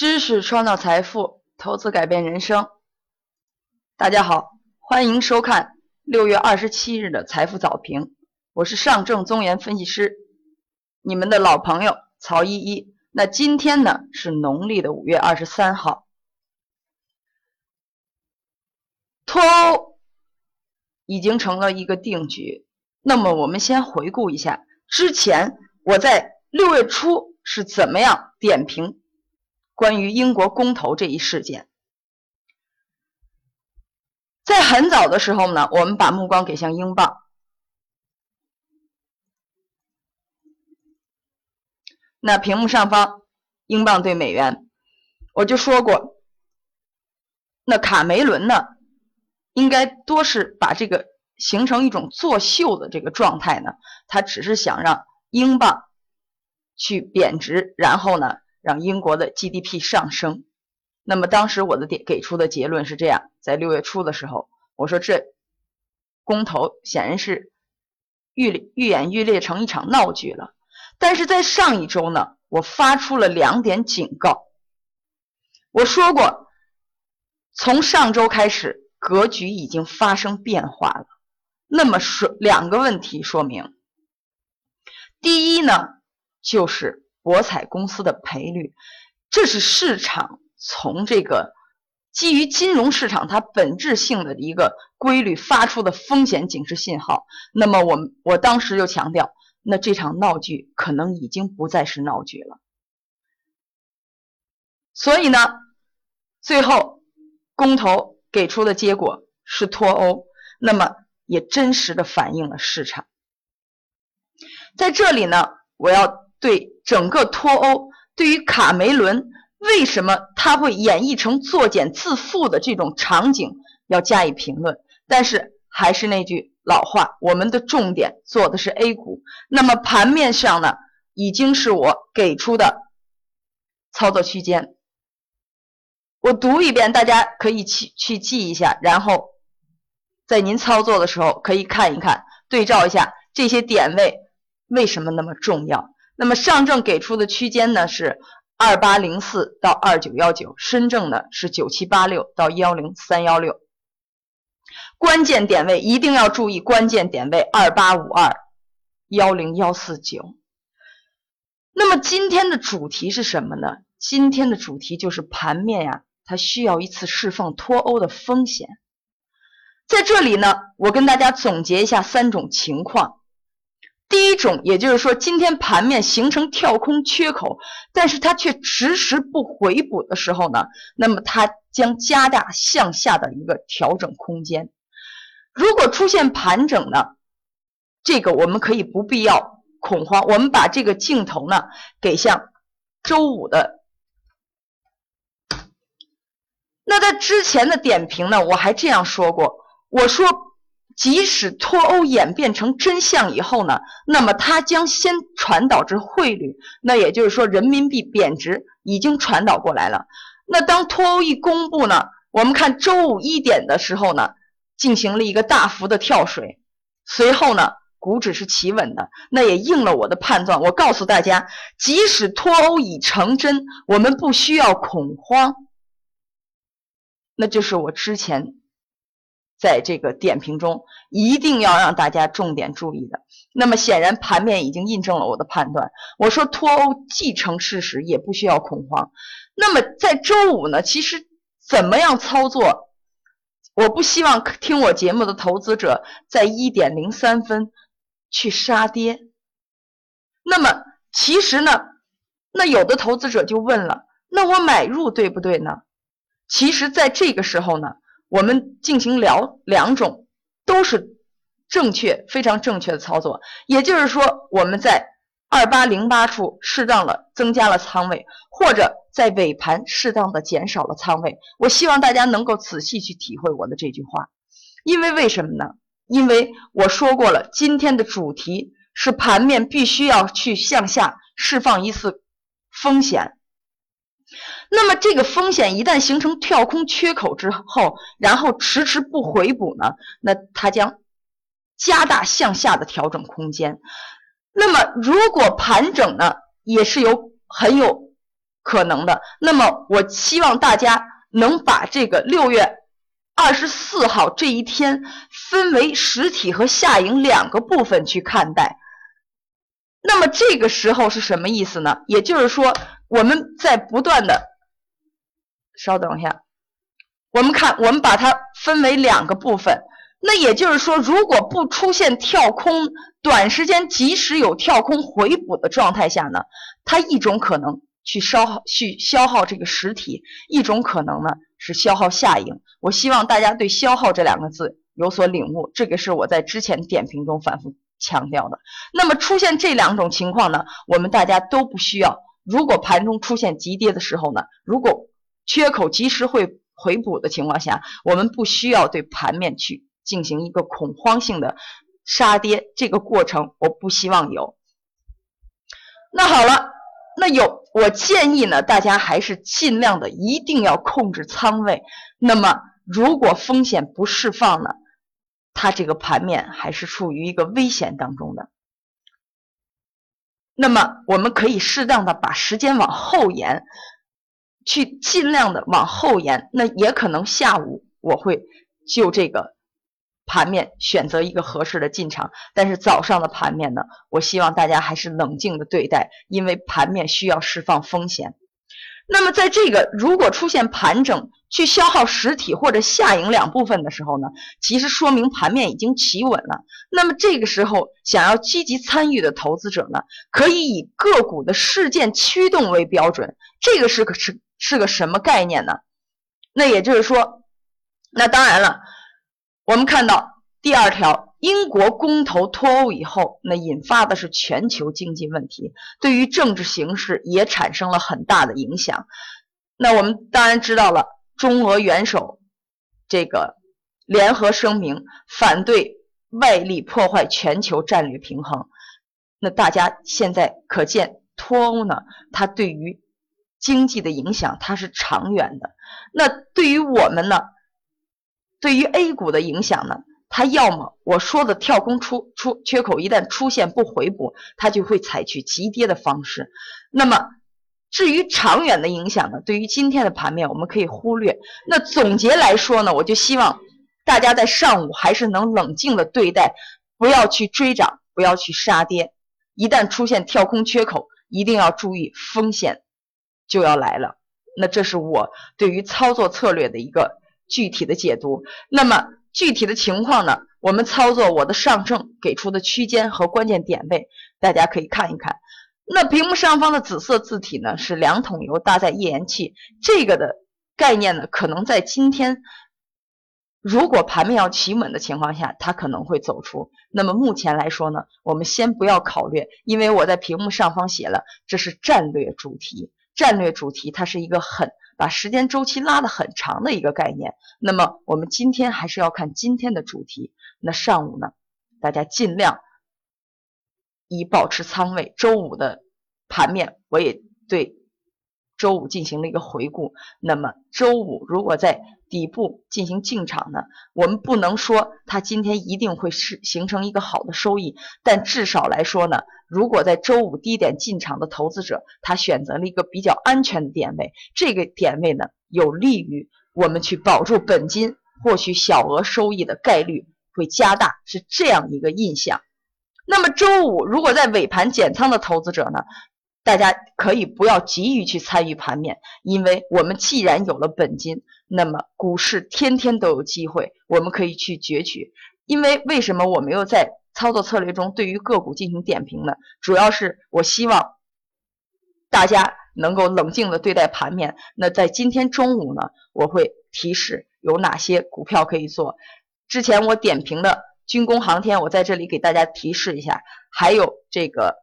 知识创造财富，投资改变人生。大家好，欢迎收看六月二十七日的财富早评。我是上证综研分析师，你们的老朋友曹依依。那今天呢是农历的五月二十三号，脱欧已经成了一个定局。那么我们先回顾一下之前我在六月初是怎么样点评关于英国公投这一事件。在很早的时候呢，我们把目光给向英镑。那屏幕上方，英镑对美元，我就说过，那卡梅伦呢，应该多是把这个形成一种作秀的这个状态呢，他只是想让英镑去贬值，然后呢，让英国的 GDP 上升。那么当时我的给给出的结论是这样，在六月初的时候，我说这公投显然是愈愈演愈烈成一场闹剧了。但是在上一周呢，我发出了两点警告。我说过，从上周开始，格局已经发生变化了。那么说两个问题说明：第一呢，就是博彩公司的赔率，这是市场从这个基于金融市场它本质性的一个规律发出的风险警示信号。那么我我当时就强调。那这场闹剧可能已经不再是闹剧了，所以呢，最后公投给出的结果是脱欧，那么也真实的反映了市场。在这里呢，我要对整个脱欧，对于卡梅伦为什么他会演绎成作茧自缚的这种场景要加以评论，但是还是那句。老话，我们的重点做的是 A 股。那么盘面上呢，已经是我给出的操作区间。我读一遍，大家可以去去记一下，然后在您操作的时候可以看一看，对照一下这些点位为什么那么重要。那么上证给出的区间呢是二八零四到二九幺九，深证呢是九七八六到幺零三幺六。关键点位一定要注意，关键点位二八五二幺零幺四九。那么今天的主题是什么呢？今天的主题就是盘面呀，它需要一次释放脱欧的风险。在这里呢，我跟大家总结一下三种情况。第一种，也就是说今天盘面形成跳空缺口，但是它却迟迟不回补的时候呢，那么它将加大向下的一个调整空间。如果出现盘整呢，这个我们可以不必要恐慌。我们把这个镜头呢给向周五的。那在之前的点评呢，我还这样说过，我说即使脱欧演变成真相以后呢，那么它将先传导至汇率，那也就是说人民币贬值已经传导过来了。那当脱欧一公布呢，我们看周五一点的时候呢。进行了一个大幅的跳水，随后呢，股指是企稳的，那也应了我的判断。我告诉大家，即使脱欧已成真，我们不需要恐慌。那就是我之前在这个点评中一定要让大家重点注意的。那么显然盘面已经印证了我的判断。我说脱欧既成事实，也不需要恐慌。那么在周五呢，其实怎么样操作？我不希望听我节目的投资者在一点零三分去杀跌。那么其实呢，那有的投资者就问了：那我买入对不对呢？其实，在这个时候呢，我们进行聊两种都是正确、非常正确的操作。也就是说，我们在。二八零八处适当的增加了仓位，或者在尾盘适当的减少了仓位。我希望大家能够仔细去体会我的这句话，因为为什么呢？因为我说过了，今天的主题是盘面必须要去向下释放一次风险。那么这个风险一旦形成跳空缺口之后，然后迟迟不回补呢，那它将加大向下的调整空间。那么，如果盘整呢，也是有很有可能的。那么我希望大家能把这个六月二十四号这一天分为实体和下影两个部分去看待。那么这个时候是什么意思呢？也就是说，我们在不断的，稍等一下，我们看，我们把它分为两个部分。那也就是说，如果不出现跳空，短时间即使有跳空回补的状态下呢，它一种可能去消耗去消耗这个实体，一种可能呢是消耗下影。我希望大家对“消耗”这两个字有所领悟，这个是我在之前点评中反复强调的。那么出现这两种情况呢，我们大家都不需要。如果盘中出现急跌的时候呢，如果缺口及时会回补的情况下，我们不需要对盘面去。进行一个恐慌性的杀跌，这个过程我不希望有。那好了，那有我建议呢，大家还是尽量的一定要控制仓位。那么如果风险不释放呢，它这个盘面还是处于一个危险当中的。那么我们可以适当的把时间往后延，去尽量的往后延。那也可能下午我会就这个。盘面选择一个合适的进场，但是早上的盘面呢，我希望大家还是冷静的对待，因为盘面需要释放风险。那么在这个如果出现盘整去消耗实体或者下影两部分的时候呢，其实说明盘面已经企稳了。那么这个时候想要积极参与的投资者呢，可以以个股的事件驱动为标准。这个是可是是个什么概念呢？那也就是说，那当然了。我们看到第二条，英国公投脱欧以后，那引发的是全球经济问题，对于政治形势也产生了很大的影响。那我们当然知道了，中俄元首这个联合声明反对外力破坏全球战略平衡。那大家现在可见，脱欧呢，它对于经济的影响它是长远的。那对于我们呢？对于 A 股的影响呢，它要么我说的跳空出出缺口一旦出现不回补，它就会采取急跌的方式。那么至于长远的影响呢，对于今天的盘面我们可以忽略。那总结来说呢，我就希望大家在上午还是能冷静的对待，不要去追涨，不要去杀跌。一旦出现跳空缺口，一定要注意风险就要来了。那这是我对于操作策略的一个。具体的解读，那么具体的情况呢？我们操作我的上证给出的区间和关键点位，大家可以看一看。那屏幕上方的紫色字体呢，是两桶油搭载页岩气，这个的概念呢，可能在今天如果盘面要企稳的情况下，它可能会走出。那么目前来说呢，我们先不要考虑，因为我在屏幕上方写了，这是战略主题，战略主题它是一个很。把时间周期拉得很长的一个概念，那么我们今天还是要看今天的主题。那上午呢，大家尽量以保持仓位。周五的盘面，我也对周五进行了一个回顾。那么周五如果在底部进行进场呢，我们不能说它今天一定会是形成一个好的收益，但至少来说呢。如果在周五低点进场的投资者，他选择了一个比较安全的点位，这个点位呢，有利于我们去保住本金，获取小额收益的概率会加大，是这样一个印象。那么周五如果在尾盘减仓的投资者呢，大家可以不要急于去参与盘面，因为我们既然有了本金，那么股市天天都有机会，我们可以去攫取。因为为什么我没有在？操作策略中，对于个股进行点评呢，主要是我希望大家能够冷静的对待盘面。那在今天中午呢，我会提示有哪些股票可以做。之前我点评的军工航天，我在这里给大家提示一下。还有这个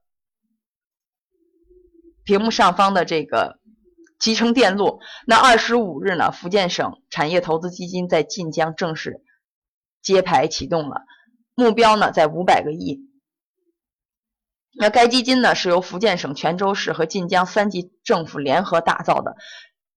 屏幕上方的这个集成电路。那二十五日呢，福建省产业投资基金在晋江正式揭牌启动了。目标呢在五百个亿。那该基金呢是由福建省泉州市和晋江三级政府联合打造的，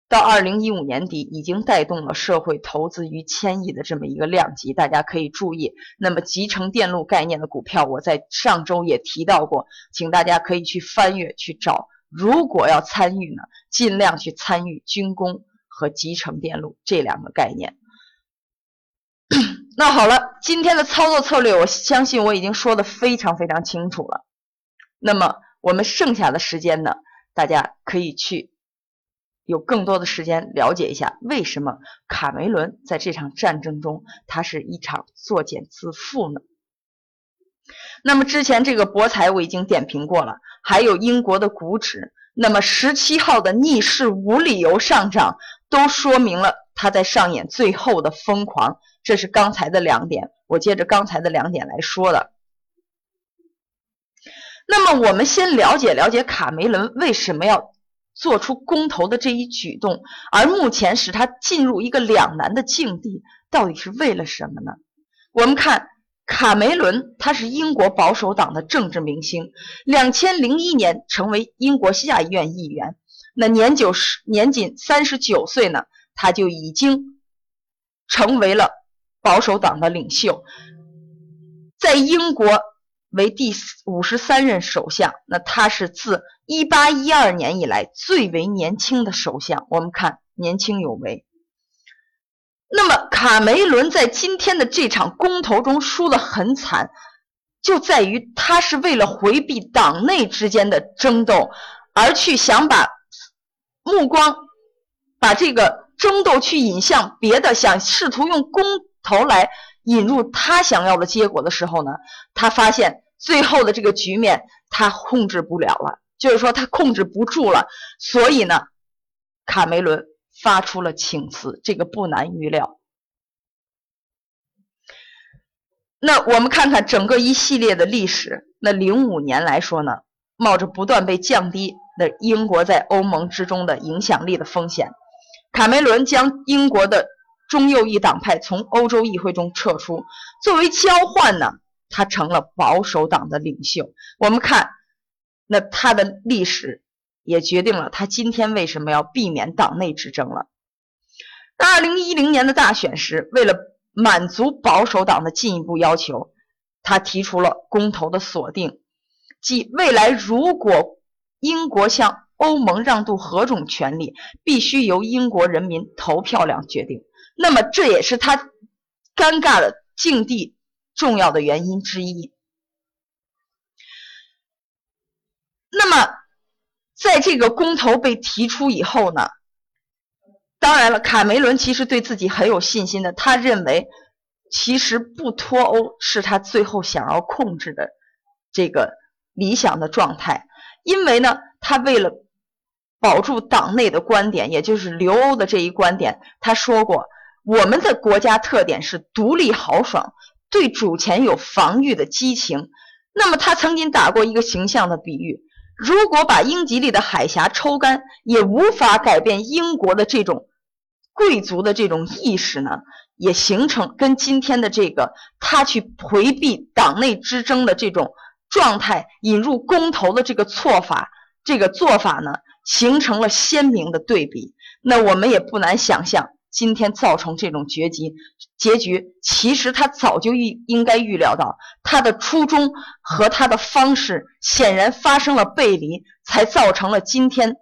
到二零一五年底已经带动了社会投资逾千亿的这么一个量级，大家可以注意。那么集成电路概念的股票，我在上周也提到过，请大家可以去翻阅去找如果要参与呢，尽量去参与军工和集成电路这两个概念。那好了，今天的操作策略，我相信我已经说的非常非常清楚了。那么我们剩下的时间呢，大家可以去有更多的时间了解一下，为什么卡梅伦在这场战争中，他是一场作茧自缚呢？那么之前这个博彩我已经点评过了，还有英国的股指，那么十七号的逆势无理由上涨，都说明了他在上演最后的疯狂。这是刚才的两点，我接着刚才的两点来说的。那么我们先了解了解卡梅伦为什么要做出公投的这一举动，而目前使他进入一个两难的境地，到底是为了什么呢？我们看卡梅伦，他是英国保守党的政治明星，两千零一年成为英国下议院议员，那年九十年仅三十九岁呢，他就已经成为了。保守党的领袖，在英国为第五十三任首相，那他是自一八一二年以来最为年轻的首相。我们看年轻有为。那么卡梅伦在今天的这场公投中输得很惨，就在于他是为了回避党内之间的争斗，而去想把目光把这个争斗去引向别的，想试图用公。投来引入他想要的结果的时候呢，他发现最后的这个局面他控制不了了，就是说他控制不住了，所以呢，卡梅伦发出了请辞，这个不难预料。那我们看看整个一系列的历史，那零五年来说呢，冒着不断被降低的英国在欧盟之中的影响力的风险，卡梅伦将英国的。中右翼党派从欧洲议会中撤出，作为交换呢，他成了保守党的领袖。我们看，那他的历史也决定了他今天为什么要避免党内之争了。二零一零年的大选时，为了满足保守党的进一步要求，他提出了公投的锁定，即未来如果英国向欧盟让渡何种权利，必须由英国人民投票量决定。那么这也是他尴尬的境地重要的原因之一。那么，在这个公投被提出以后呢，当然了，卡梅伦其实对自己很有信心的，他认为其实不脱欧是他最后想要控制的这个理想的状态，因为呢，他为了保住党内的观点，也就是留欧的这一观点，他说过。我们的国家特点是独立豪爽，对主权有防御的激情。那么他曾经打过一个形象的比喻：如果把英吉利的海峡抽干，也无法改变英国的这种贵族的这种意识呢，也形成跟今天的这个他去回避党内之争的这种状态，引入公投的这个错法，这个做法呢，形成了鲜明的对比。那我们也不难想象。今天造成这种结局，结局其实他早就预应该预料到，他的初衷和他的方式显然发生了背离，才造成了今天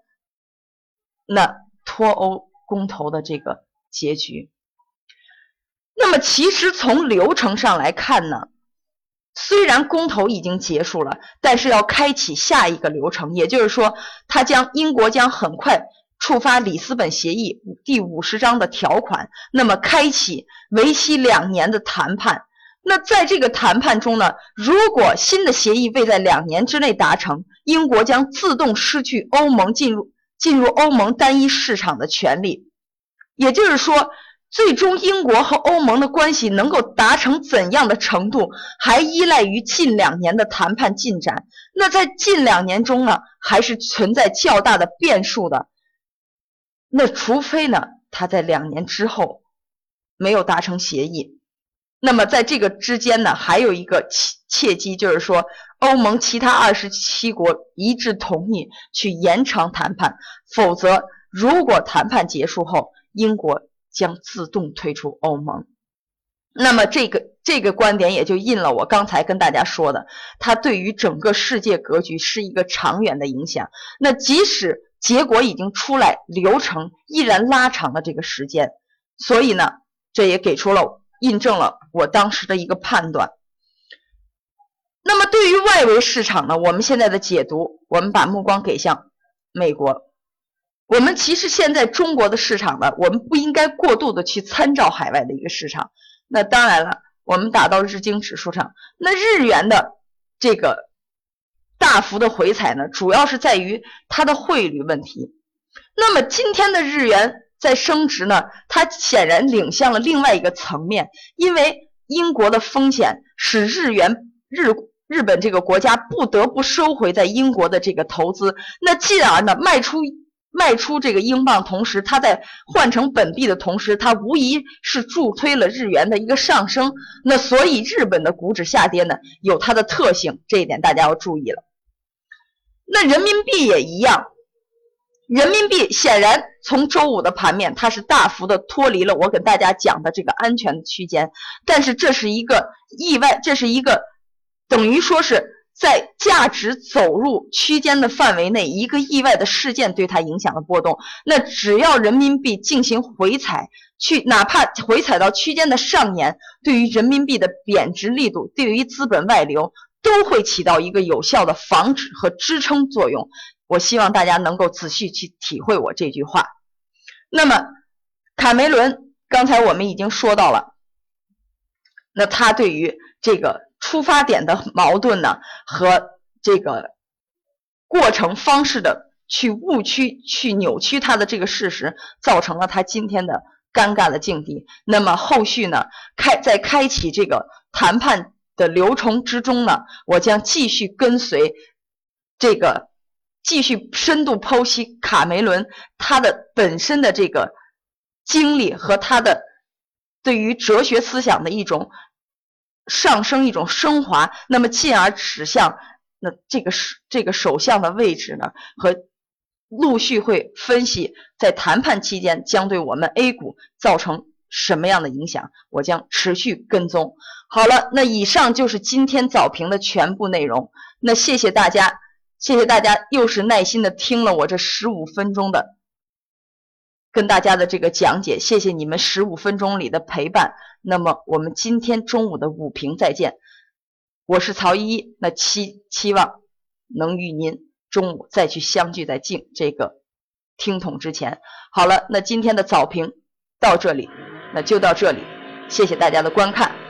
那脱欧公投的这个结局。那么，其实从流程上来看呢，虽然公投已经结束了，但是要开启下一个流程，也就是说，他将英国将很快。触发里斯本协议第五十章的条款，那么开启为期两年的谈判。那在这个谈判中呢，如果新的协议未在两年之内达成，英国将自动失去欧盟进入进入欧盟单一市场的权利。也就是说，最终英国和欧盟的关系能够达成怎样的程度，还依赖于近两年的谈判进展。那在近两年中呢，还是存在较大的变数的。那除非呢，他在两年之后没有达成协议，那么在这个之间呢，还有一个契契机，就是说欧盟其他二十七国一致同意去延长谈判，否则如果谈判结束后英国将自动退出欧盟，那么这个这个观点也就印了我刚才跟大家说的，它对于整个世界格局是一个长远的影响。那即使结果已经出来，流程依然拉长了这个时间，所以呢，这也给出了印证了我当时的一个判断。那么对于外围市场呢，我们现在的解读，我们把目光给向美国。我们其实现在中国的市场呢，我们不应该过度的去参照海外的一个市场。那当然了，我们打到日经指数上，那日元的这个大幅的回踩呢，主要是在于它的汇率问题。那么今天的日元在升值呢，它显然领向了另外一个层面，因为英国的风险使日元日。日本这个国家不得不收回在英国的这个投资，那进而呢卖出卖出这个英镑，同时它在换成本币的同时，它无疑是助推了日元的一个上升。那所以日本的股指下跌呢，有它的特性，这一点大家要注意了。那人民币也一样，人民币显然从周五的盘面，它是大幅的脱离了我给大家讲的这个安全区间，但是这是一个意外，这是一个。等于说是在价值走入区间的范围内，一个意外的事件对它影响了波动。那只要人民币进行回踩，去哪怕回踩到区间的上沿，对于人民币的贬值力度，对于资本外流都会起到一个有效的防止和支撑作用。我希望大家能够仔细去体会我这句话。那么，卡梅伦刚才我们已经说到了，那他对于这个。出发点的矛盾呢，和这个过程方式的去误区、去扭曲他的这个事实，造成了他今天的尴尬的境地。那么后续呢，开在开启这个谈判的流程之中呢，我将继续跟随这个，继续深度剖析卡梅伦他的本身的这个经历和他的对于哲学思想的一种。上升一种升华，那么进而指向那这个首这个首相的位置呢？和陆续会分析在谈判期间将对我们 A 股造成什么样的影响，我将持续跟踪。好了，那以上就是今天早评的全部内容。那谢谢大家，谢谢大家又是耐心的听了我这十五分钟的。跟大家的这个讲解，谢谢你们十五分钟里的陪伴。那么我们今天中午的午评再见，我是曹依依。那期期望能与您中午再去相聚在静这个听筒之前。好了，那今天的早评到这里，那就到这里，谢谢大家的观看。